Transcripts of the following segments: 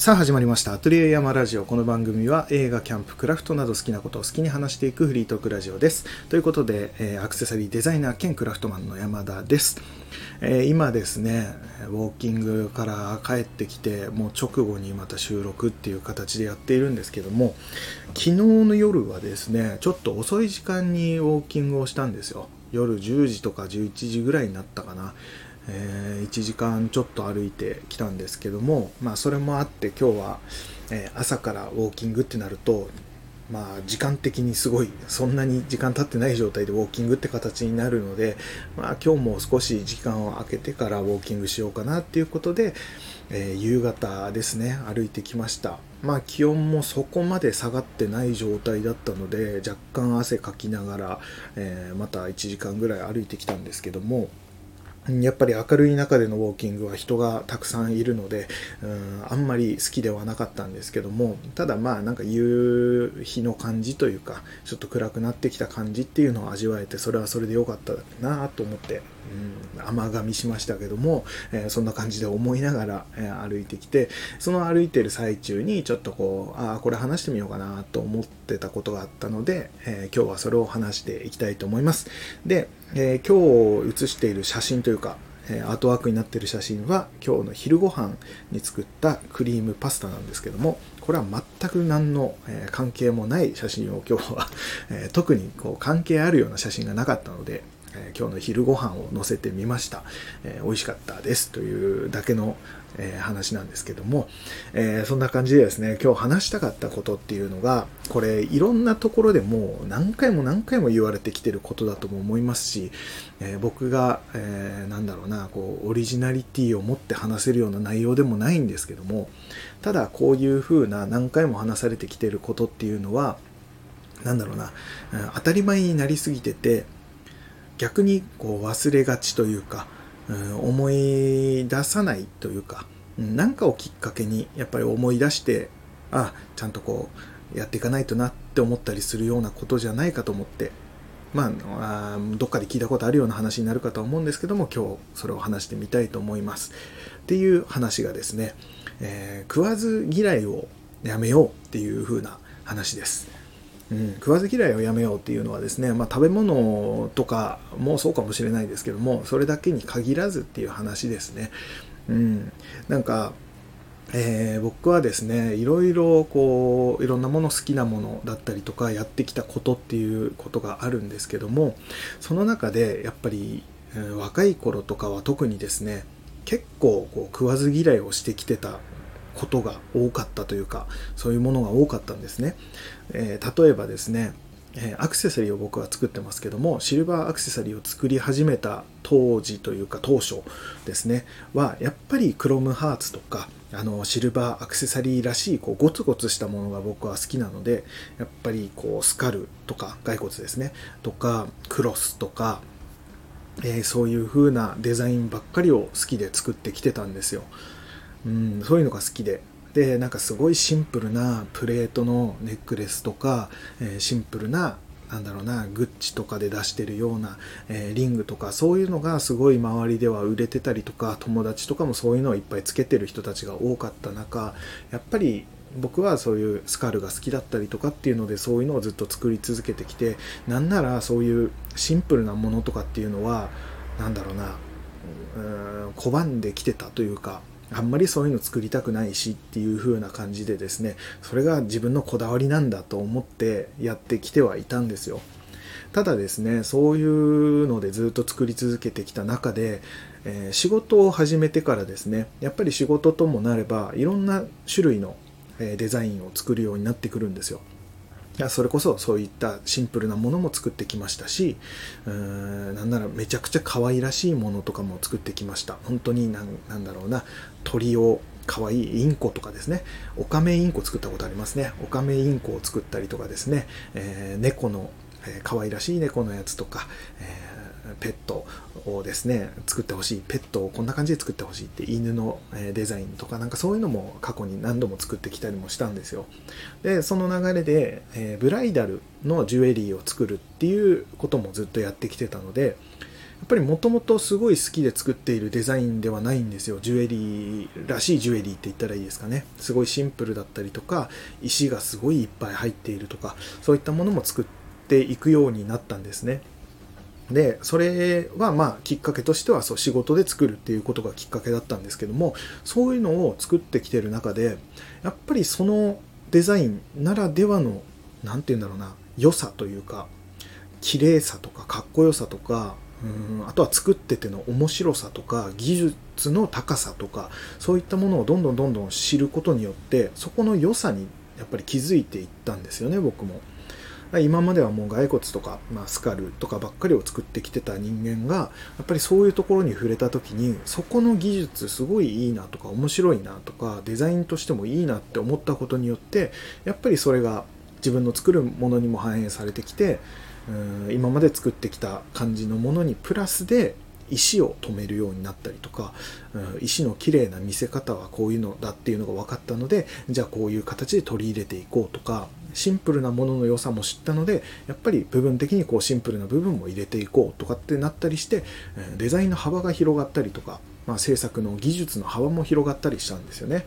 さあ始まりました。アトリエ山ラジオ。この番組は映画、キャンプ、クラフトなど好きなことを好きに話していくフリートークラジオです。ということで、えー、アクセサリーデザイナー兼クラフトマンの山田です。えー、今ですね、ウォーキングから帰ってきて、もう直後にまた収録っていう形でやっているんですけども、昨日の夜はですね、ちょっと遅い時間にウォーキングをしたんですよ。夜10時とか11時ぐらいになったかな。えー、1時間ちょっと歩いてきたんですけども、まあ、それもあって今日は、えー、朝からウォーキングってなると、まあ、時間的にすごいそんなに時間経ってない状態でウォーキングって形になるので、まあ、今日も少し時間を空けてからウォーキングしようかなっていうことで、えー、夕方ですね歩いてきました。まあ気温もそこまで下がってない状態だったので若干汗かきながら、えー、また1時間ぐらい歩いてきたんですけどもやっぱり明るい中でのウォーキングは人がたくさんいるので、うん、あんまり好きではなかったんですけども、ただまあなんか夕日の感じというか、ちょっと暗くなってきた感じっていうのを味わえて、それはそれで良かったなと思って、うん、甘噛みしましたけども、えー、そんな感じで思いながら、え、歩いてきて、その歩いてる最中にちょっとこう、ああ、これ話してみようかなと思ってたことがあったので、えー、今日はそれを話していきたいと思います。で、え今日写している写真というか、えアートワークになっている写真は今日の昼ご飯に作ったクリームパスタなんですけどもこれは全く何の、え関係もない写真を今日は、え特にこう関係あるような写真がなかったのでえー、今日の昼ご飯を載せてみました、えー、美味しかったですというだけの、えー、話なんですけども、えそんな感じでですね今日話したかったことっていうのがこれいろんなところでもう何回も何回も言われてきてることだとも思いますし、え僕が、えなんだろうなこうオリジナリティを持って話せるような内容でもないんですけどもただこういうふうな何回も話されてきてることっていうのは何だろうな当たり前になりすぎてて逆にこう忘れがちというか、うん、思い出さないというか何かをきっかけにやっぱり思い出してあちゃんとこうやっていかないとなって思ったりするようなことじゃないかと思ってまあどっかで聞いたことあるような話になるかと思うんですけども今日それを話してみたいと思います。っていう話がですね、えー、食わず嫌いをやめようっていう風な話です。うん、食わず嫌いをやめようっていうのはですね、まあ、食べ物とかもそうかもしれないですけどもそれだけに限らずっていう話ですね。うん、なんかえー、僕はですねいろいろこういろんなもの好きなものだったりとかやってきたことっていうことがあるんですけどもその中でやっぱり、えー、若い頃とかは特にですね結構こう食わず嫌いをしてきてたことが多かったというかそういうものが多かったんですね、えー、例えばですねえアクセサリーを僕は作ってますけどもシルバーアクセサリーを作り始めた当時というか当初ですねはやっぱりクロムハーツとかあのシルバーアクセサリーらしいこうゴツゴツしたものが僕は好きなのでやっぱりこうスカルとか骸骨ですねとかクロスとか、えー、そういう風なデザインばっかりを好きで作ってきてたんですよ。うん、そういうのが好きで。でなんかすごいシンプルなプレートのネックレスとか、えー、シンプルななんだろうなグッチとかで出してるような、えー、リングとかそういうのがすごい周りでは売れてたりとか友達とかもそういうのをいっぱいつけてる人たちが多かった中やっぱり僕はそういうスカルが好きだったりとかっていうのでそういうのをずっと作り続けてきてなんならそういうシンプルなものとかっていうのは何だろうなうーん拒んできてたというかあんまりそういうの作りたくないしっていう風な感じでですねそれが自分のこだわりなんだと思ってやってきてはいたんですよ。ただですねそういうのでずっと作り続けてきた中で、えー、仕事を始めてからですねやっぱり仕事ともなればいろんな種類のデザインを作るようになってくるんですよ。いやそれこそそういったシンプルなものも作ってきましたしうーんなんならめちゃくちゃ可愛らしいものとかも作ってきました。本当に何だろうな鳥を可愛いインコとかですね。オカメインコ作ったことありますね。オカメインコを作ったりとかですね、えー、猫の、えー、可愛らしい猫のやつとか、えーペットをですね作ってほしい。ペットをこんな感じで作ってほしいって犬のデザインとかなんかそういうのも過去に何度も作ってきたりもしたんですよ。でその流れで、え、ブライダルのジュエリーを作るっていうこともずっとやってきてたのでやっぱりもともとすごい好きで作っているデザインではないんですよ。ジュエリーらしいジュエリーって言ったらいいですかね。すごいシンプルだったりとか石がすごいいっぱい入っているとかそういったものも作っていくようになったんですね。でそれはまあきっかけとしてはそう仕事で作るっていうことがきっかけだったんですけどもそういうのを作ってきてる中でやっぱりそのデザインならではの何て言うんだろうな良さというか綺麗さとかかっこよさとかうんあとは作ってての面白さとか技術の高さとかそういったものをどんどんどんどん知ることによってそこの良さにやっぱり気づいていったんですよね僕も。今まではもう骸骨とか、まあ、スカルとかばっかりを作ってきてた人間がやっぱりそういうところに触れた時にそこの技術すごいいいなとか面白いなとかデザインとしてもいいなって思ったことによってやっぱりそれが自分の作るものにも反映されてきてうん今まで作ってきた感じのものにプラスで石を止めるようになったりとか、うん、石の綺麗な見せ方はこういうのだっていうのが分かったのでじゃあこういう形で取り入れていこうとかシンプルなものの良さも知ったのでやっぱり部分的にこうシンプルな部分も入れていこうとかってなったりしてデザインの幅が広がったりとか、まあ、制作の技術の幅も広がったりしたんですよね。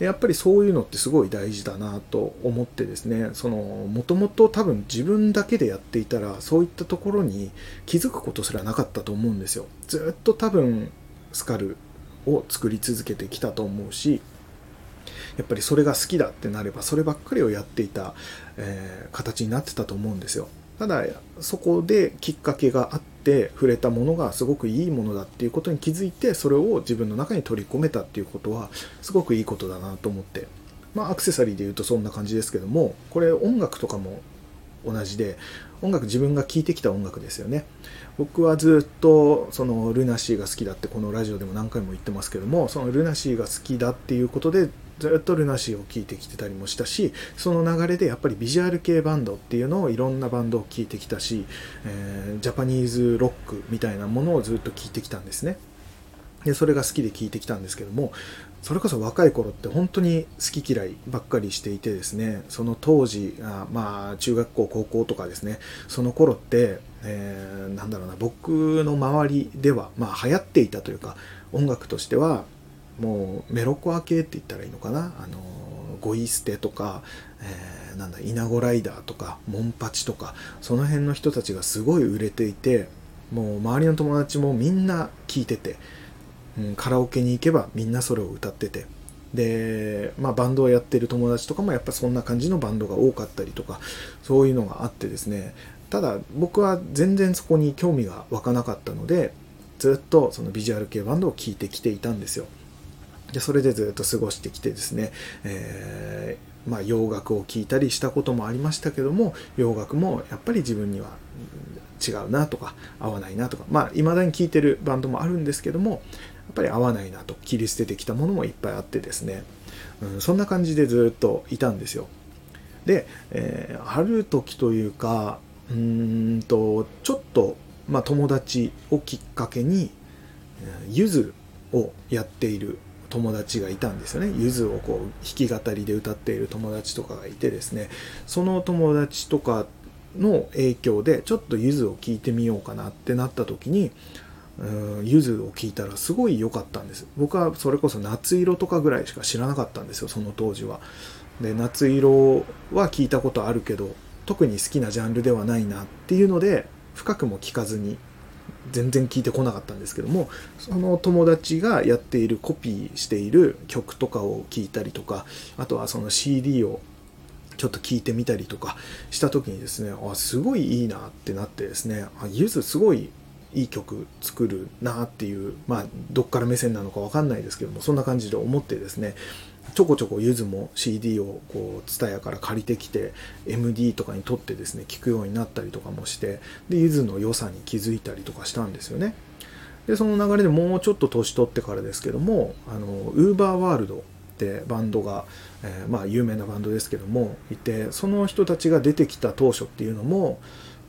でやっぱりそういうのってすごい大事だなと思ってですねそのもともと多分自分だけでやっていたらそういったところに気づくことすらなかったと思うんですよずっと多分スカルを作り続けてきたと思うしやっぱりそれが好きだってなればそればっかりをやっていた、えー、形になってたと思うんですよ。ただそこできっかけがあって触れたものがすごくいいものだっていうことに気づいてそれを自分の中に取り込めたっていうことはすごくいいことだなと思って。まあアクセサリーで言うとそんな感じですけどもこれ音楽とかも同じで音楽自分が聴いてきた音楽ですよね。僕はずっとそのルナシーが好きだってこのラジオでも何回も言ってますけどもそのルナシーが好きだっていうことでずっとルナシーを聴いてきてたりもしたしその流れでやっぱりビジュアル系バンドっていうのをいろんなバンドを聴いてきたし、えー、ジャパニーズロックみたいなものをずっと聴いてきたんですね。でそれが好きで聴いてきたんですけどもそれこそ若い頃って本当に好き嫌いばっかりしていてですねその当時あまあ中学校高校とかですねその頃って、えー、なんだろうな僕の周りでは、まあ、流行っていたというか音楽としてはもうメロコア系って言ったらいいのかな？あのゴイステとか、えー、なんだイナゴライダーとかモンパチとかその辺の人たちがすごい売れていてもう周りの友達もみんな聴いてて、うん、カラオケに行けばみんなそれを歌ってて。で、まあ、バンドをやってる友達とかもやっぱそんな感じのバンドが多かったりとかそういうのがあってですね。ただ僕は全然そこに興味が湧かなかったのでずっとそのビジュアル系バンドを聴いてきていたんですよ。でそれでずっと過ごしてきてですね、えー、まあ、洋楽を聴いたりしたこともありましたけども洋楽もやっぱり自分には違うなとか合わないなとかまあ未だに聴いてるバンドもあるんですけどもやっぱり合わないなと切り捨ててきたものもいっぱいあってですね、うん、そんな感じでずっといたんですよ。で、えー、ある時というかうーんとちょっと、まあ、友達をきっかけにゆずをやっている友達がいたんですよね。ゆずをこう弾き語りで歌っている友達とかがいてですね。その友達とかの影響でちょっとゆずを聴いてみようかなってなった時にゆずを聴いたらすごい良かったんです。僕はそれこそ夏色とかぐらいしか知らなかったんですよその当時は。で夏色は聞いたことあるけど特に好きなジャンルではないなっていうので深くも聞かずに全然聞いてこなかったんですけどもその友達がやっているコピーしている曲とかを聞いたりとかあとはその CD をちょっと聞いてみたりとかした時にですねあすごいいいなってなってですねあゆずすごいいい曲作るなっていうまあどっから目線なのか分かんないですけどもそんな感じで思ってですねちょこちょこゆずも CD をこうツタヤから借りてきて MD とかに撮ってですね聞くようになったりとかもしてでゆずの良さに気づいたりとかしたんですよね。でその流れでもうちょっと年取ってからですけどもあの UberWorld ってバンドが、えー、まあ有名なバンドですけどもいてその人たちが出てきた当初っていうのも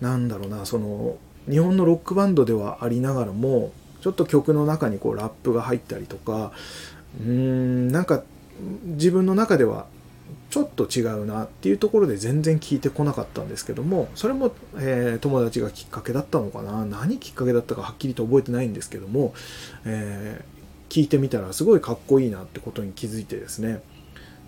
なんだろうなその日本のロックバンドではありながらもちょっと曲の中にこうラップが入ったりとかうーんなんか自分の中ではちょっと違うなっていうところで全然聞いてこなかったんですけどもそれも、えー、友達がきっかけだったのかな。何きっかけだったかはっきりと覚えてないんですけども、えー、聞いてみたらすごいかっこいいなってことに気づいてですね。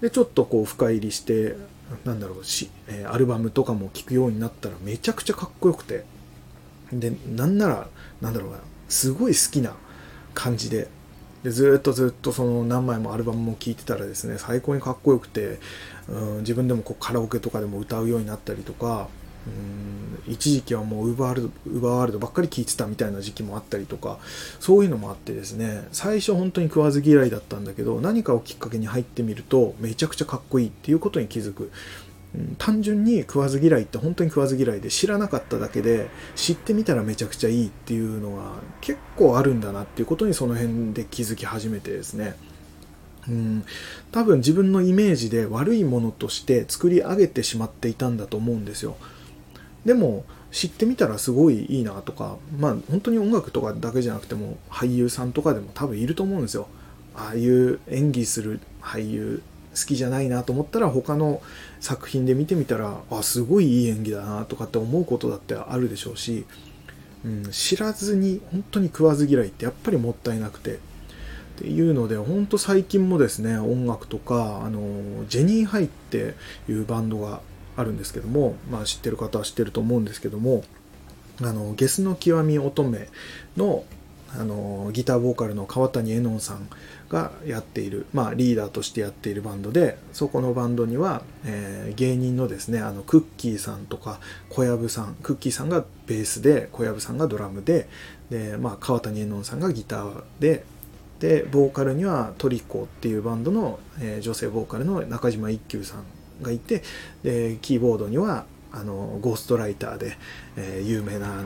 でちょっとこう深入りしてなんだろうし、え、アルバムとかも聴くようになったらめちゃくちゃかっこよくて。でなんならなんだろうなすごい好きな感じででずっとずっとその何枚もアルバムも聴いてたらですね最高にかっこよくて、うん、自分でもこうカラオケとかでも歌うようになったりとかうん一時期はもうウーバーワールドウーバーワールドばっかり聴いてたみたいな時期もあったりとかそういうのもあってですね最初本当に食わず嫌いだったんだけど何かをきっかけに入ってみるとめちゃくちゃかっこいいっていうことに気づく。単純に食わず嫌いって本当に食わず嫌いで知らなかっただけで知ってみたらめちゃくちゃいいっていうのが結構あるんだなっていうことにその辺で気づき始めてですね。うん多分自分のイメージで悪いものとして作り上げてしまっていたんだと思うんですよ。でも知ってみたらすごいいいなとかまあ本当に音楽とかだけじゃなくても俳優さんとかでも多分いると思うんですよ。ああいう演技する俳優好きじゃないなと思ったら他の作品で見てみたらあすごいいい演技だなとかって思うことだってあるでしょうし、うん、知らずに本当に食わず嫌いってやっぱりもったいなくて。っていうので本当最近もですね音楽とかあのジェニーハイっていうバンドがあるんですけども、まあ、知ってる方は知ってると思うんですけどもあのゲスの極み乙女のあのギターボーカルの川谷絵音さんがやっている、まあ、リーダーとしてやっているバンドでそこのバンドには、えー、芸人のですねあのクッキーさんとか小籔さんクッキーさんがベースで小籔さんがドラムでで、まあ、川谷絵音さんがギターででボーカルにはトリコっていうバンドの、えー、女性ボーカルの中島一休さんがいてでキーボードにはあのゴーストライターで、えー、有名なあの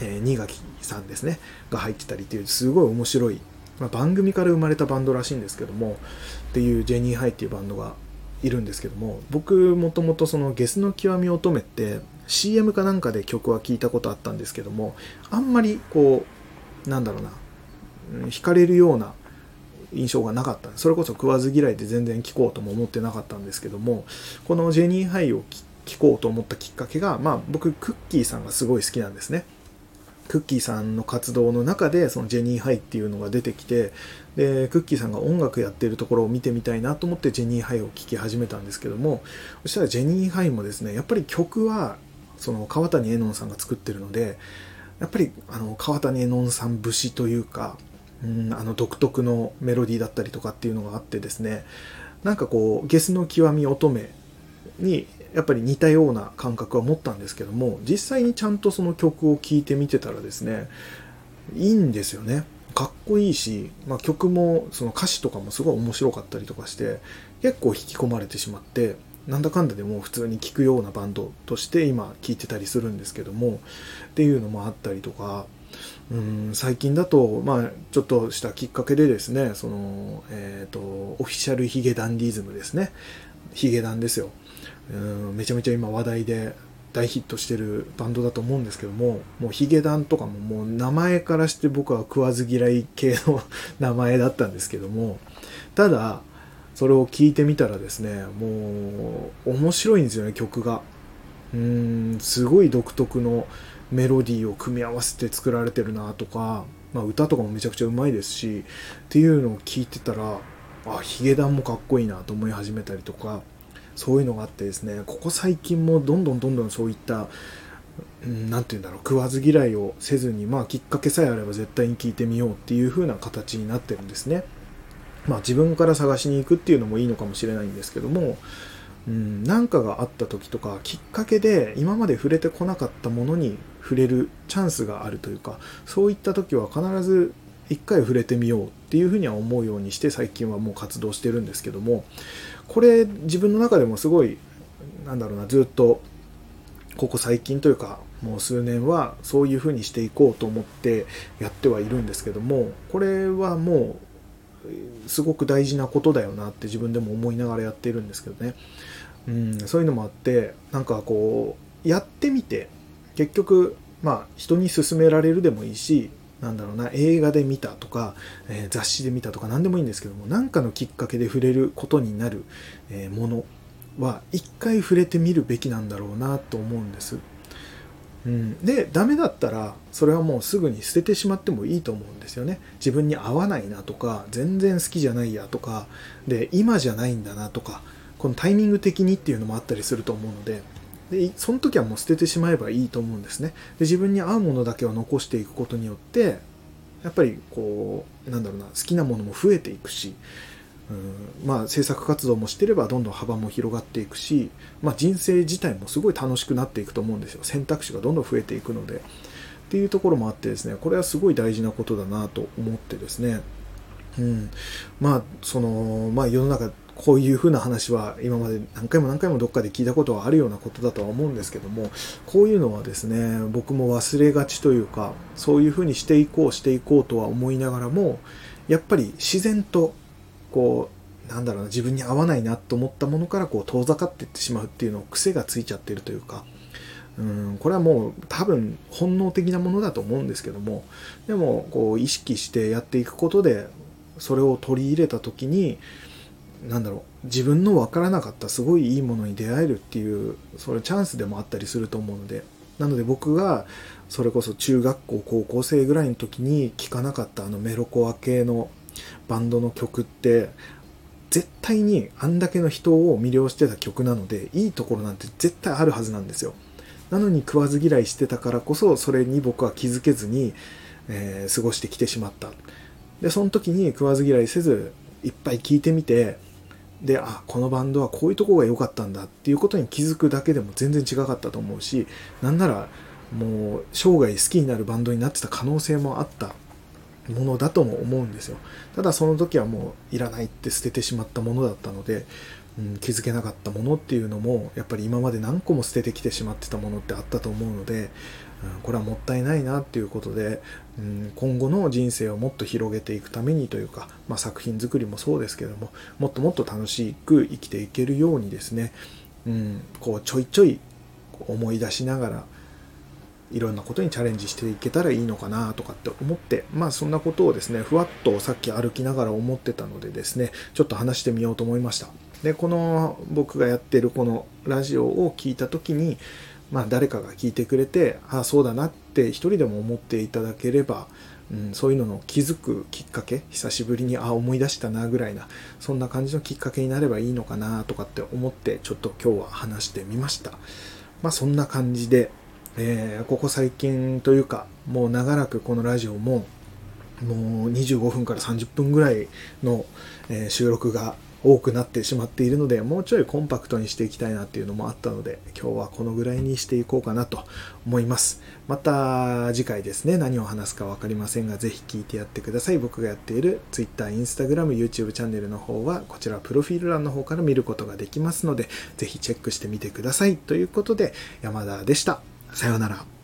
え、新垣さんですねが入ってたりっていうすごい面白い、まあ、番組から生まれたバンドらしいんですけどもっていうジェニーハイっていうバンドがいるんですけども僕もともとそのゲスの極み乙女って CM かなんかで曲は聞いたことあったんですけどもあんまりこうなんだろうな惹かれるような印象がなかった。それこそ食わず嫌いで全然聴こうとも思ってなかったんですけどもこのジェニーハイを聴こうと思ったきっかけがまあ僕クッキーさんがすごい好きなんですね。クッキーさんの活動の中でそのジェニーハイっていうのが出てきてでクッキーさんが音楽やってるところを見てみたいなと思ってジェニーハイを聴き始めたんですけどもそしたらジェニーハイもですねやっぱり曲はその川谷絵音さんが作ってるのでやっぱりあの川谷絵音さん節というか、うん、あの独特のメロディーだったりとかっていうのがあってですねなんかこうゲスの極み乙女にやっぱり似たような感覚は持ったんですけども実際にちゃんとその曲を聴いてみてたらですねいいんですよね。かっこいいし、まあ、曲もその歌詞とかもすごい面白かったりとかして結構引き込まれてしまってなんだかんだでも普通に聴くようなバンドとして今聴いてたりするんですけどもっていうのもあったりとかうん最近だと、まあ、ちょっとしたきっかけでですねその、えー、とオフィシャルヒゲダンディズムですね。ヒゲダンですよ。うんめちゃめちゃ今話題で大ヒットしてるバンドだと思うんですけどももうヒゲダンとかももう名前からして僕は食わず嫌い系の名前だったんですけどもただそれを聞いてみたらですねもう面白いんですよね曲が。うんすごい独特のメロディーを組み合わせて作られてるなとか、まあ、歌とかもめちゃくちゃうまいですしっていうのを聞いてたらあヒゲダンもかっこいいなと思い始めたりとかそういうのがあってですねここ最近もどんどんどんどんそういった何て言うんだろう食わず嫌いをせずにまあきっかけさえあれば絶対に聞いてみようっていう風な形になってるんですね。まあ自分から探しに行くっていうのもいいのかもしれないんですけども何かがあった時とかきっかけで今まで触れてこなかったものに触れるチャンスがあるというかそういった時は必ず一回触れてみようっていうふうには思うようにして最近はもう活動してるんですけどもこれ自分の中でもすごいなんだろうなずっとここ最近というかもう数年はそういうふうにしていこうと思ってやってはいるんですけどもこれはもうすごく大事なことだよなって自分でも思いながらやっているんですけどね、うん、そういうのもあってなんかこうやってみて結局まあ人に勧められるでもいいしなんだろうな映画で見たとか、えー、雑誌で見たとか何でもいいんですけども何かのきっかけで触れることになる、えー、ものは一回触れてみるべきなんだろうなと思うんです。うん、でダメだったらそれはもうすぐに捨ててしまってもいいと思うんですよね自分に合わないなとか全然好きじゃないやとかで今じゃないんだなとかこのタイミング的にっていうのもあったりすると思うのででその時はもう捨ててしまえばいいと思うんですね。で自分に合うものだけを残していくことによってやっぱりこうなんだろうな好きなものも増えていくしうんまあ制作活動もしてればどんどん幅も広がっていくし、まあ、人生自体もすごい楽しくなっていくと思うんですよ。選択肢がどんどん増えていくので。っていうところもあってですねこれはすごい大事なことだなと思ってですね。うん、まあそのまあ世の中こういうふうな話は今まで何回も何回もどっかで聞いたことはあるようなことだとは思うんですけどもこういうのはですね僕も忘れがちというかそういうふうにしていこうしていこうとは思いながらもやっぱり自然とこうなんだろうな自分に合わないなと思ったものからこう遠ざかっていってしまうっていうのを癖がついちゃってるというか。うんこれはもう多分本能的なものだと思うんですけどもでもこう意識してやっていくことでそれを取り入れた時になんだろう。自分の分からなかったすごいいいものに出会えるっていうそれチャンスでもあったりすると思うので。なので僕がそれこそ中学校高校生ぐらいの時に聴かなかったあのメロコア系のバンドの曲って絶対にあんだけの人を魅了してた曲なのでいいところなんて絶対あるはずなんですよ。なのに食わず嫌いしてたからこそそれに僕は気づけずに、えー、過ごしてきてしまった。でその時に食わず嫌いせずいっぱい聴いてみてであこのバンドはこういうとこが良かったんだっていうことに気づくだけでも全然違かったと思うしなんならもう生涯好きになるバンドになってた可能性もあったものだとも思うんですよ。ただその時はもういらないって捨ててしまったものだったので、うん、気づけなかったものっていうのもやっぱり今まで何個も捨ててきてしまってたものってあったと思うので、これはもったいないなっていうことで、うん、今後の人生をもっと広げていくためにというか、まあ、作品作りもそうですけどももっともっと楽しく生きていけるようにですね、うん、こうちょいちょい思い出しながらいろんなことにチャレンジしていけたらいいのかなとかって思ってまあそんなことをですねふわっとさっき歩きながら思ってたのでですねちょっと話してみようと思いました。でこの僕がやってるこのラジオを聞いた時にまあ誰かが聞いてくれてああそうだなって一人でも思っていただければうん、そういうのの気づくきっかけ久しぶりにああ思い出したなぐらいなそんな感じのきっかけになればいいのかなとかって思ってちょっと今日は話してみました。まあそんな感じでえー、ここ最近というか、もう長らくこのラジオも、もう25分から30分ぐらいの、え、収録が多くなってしまっているので、もうちょいコンパクトにしていきたいなっていうのもあったので、今日はこのぐらいにしていこうかなと思います。また次回ですね、何を話すか分かりませんが、ぜひ聞いてやってください。僕がやっている Twitter、Instagram、YouTube チャンネルの方は、こちらプロフィール欄の方から見ることができますので、ぜひチェックしてみてください。ということで、山田でした。さようなら。